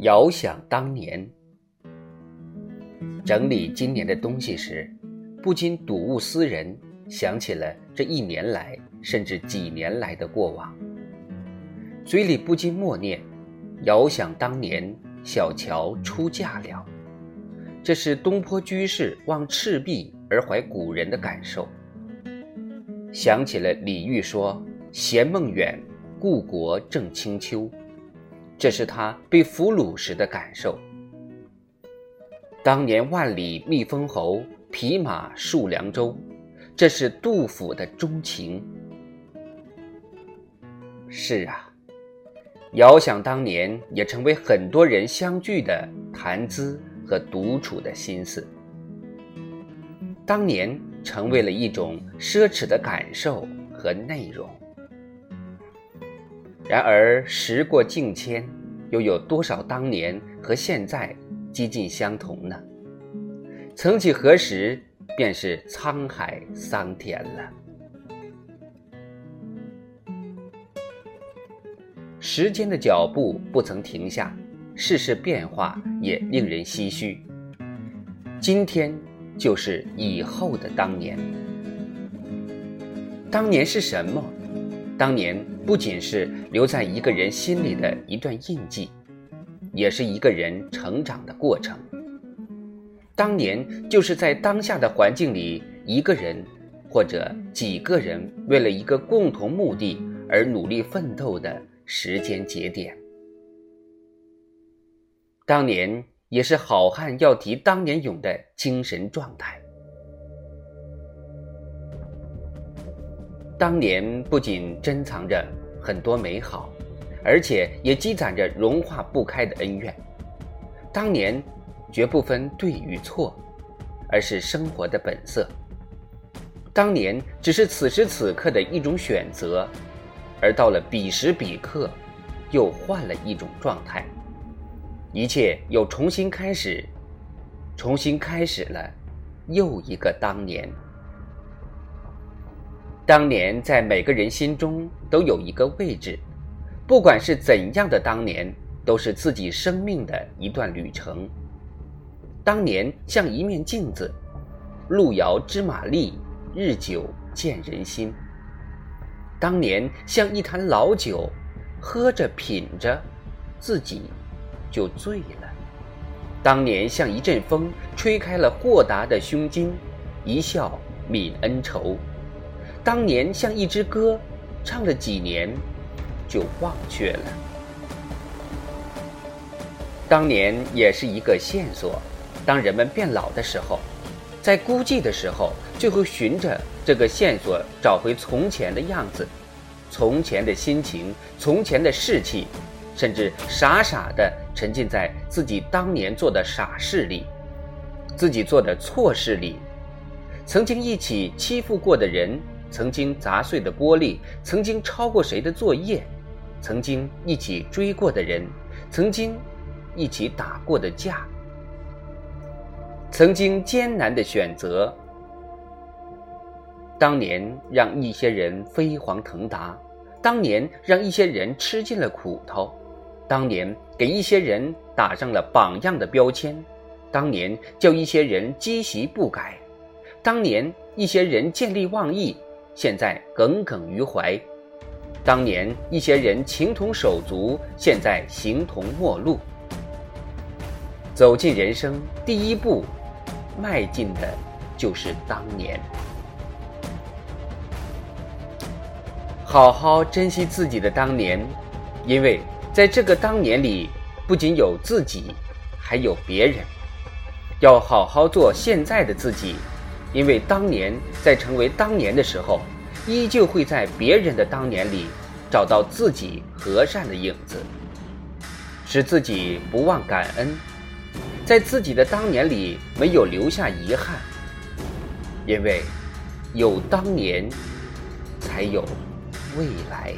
遥想当年，整理今年的东西时，不禁睹物思人，想起了这一年来，甚至几年来的过往，嘴里不禁默念：“遥想当年，小乔出嫁了。”这是东坡居士望赤壁而怀古人的感受。想起了李煜说：“闲梦远，故国正清秋。”这是他被俘虏时的感受。当年万里觅封侯，匹马戍梁州，这是杜甫的钟情。是啊，遥想当年，也成为很多人相聚的谈资和独处的心思。当年成为了一种奢侈的感受和内容。然而时过境迁，又有多少当年和现在几近相同呢？曾几何时，便是沧海桑田了。时间的脚步不曾停下，世事变化也令人唏嘘。今天就是以后的当年。当年是什么？当年不仅是留在一个人心里的一段印记，也是一个人成长的过程。当年就是在当下的环境里，一个人或者几个人为了一个共同目的而努力奋斗的时间节点。当年也是好汉要提当年勇的精神状态。当年不仅珍藏着很多美好，而且也积攒着融化不开的恩怨。当年绝不分对与错，而是生活的本色。当年只是此时此刻的一种选择，而到了彼时彼刻，又换了一种状态。一切又重新开始，重新开始了又一个当年。当年在每个人心中都有一个位置，不管是怎样的当年，都是自己生命的一段旅程。当年像一面镜子，路遥知马力，日久见人心。当年像一坛老酒，喝着品着，自己就醉了。当年像一阵风，吹开了豁达的胸襟，一笑泯恩仇。当年像一支歌，唱了几年，就忘却了。当年也是一个线索，当人们变老的时候，在孤寂的时候，就会循着这个线索找回从前的样子，从前的心情，从前的士气，甚至傻傻的沉浸在自己当年做的傻事里，自己做的错事里，曾经一起欺负过的人。曾经砸碎的玻璃，曾经抄过谁的作业，曾经一起追过的人，曾经一起打过的架，曾经艰难的选择。当年让一些人飞黄腾达，当年让一些人吃尽了苦头，当年给一些人打上了榜样的标签，当年叫一些人积习不改，当年一些人见利忘义。现在耿耿于怀，当年一些人情同手足，现在形同陌路。走进人生第一步，迈进的就是当年。好好珍惜自己的当年，因为在这个当年里，不仅有自己，还有别人。要好好做现在的自己。因为当年在成为当年的时候，依旧会在别人的当年里找到自己和善的影子，使自己不忘感恩，在自己的当年里没有留下遗憾。因为有当年，才有未来。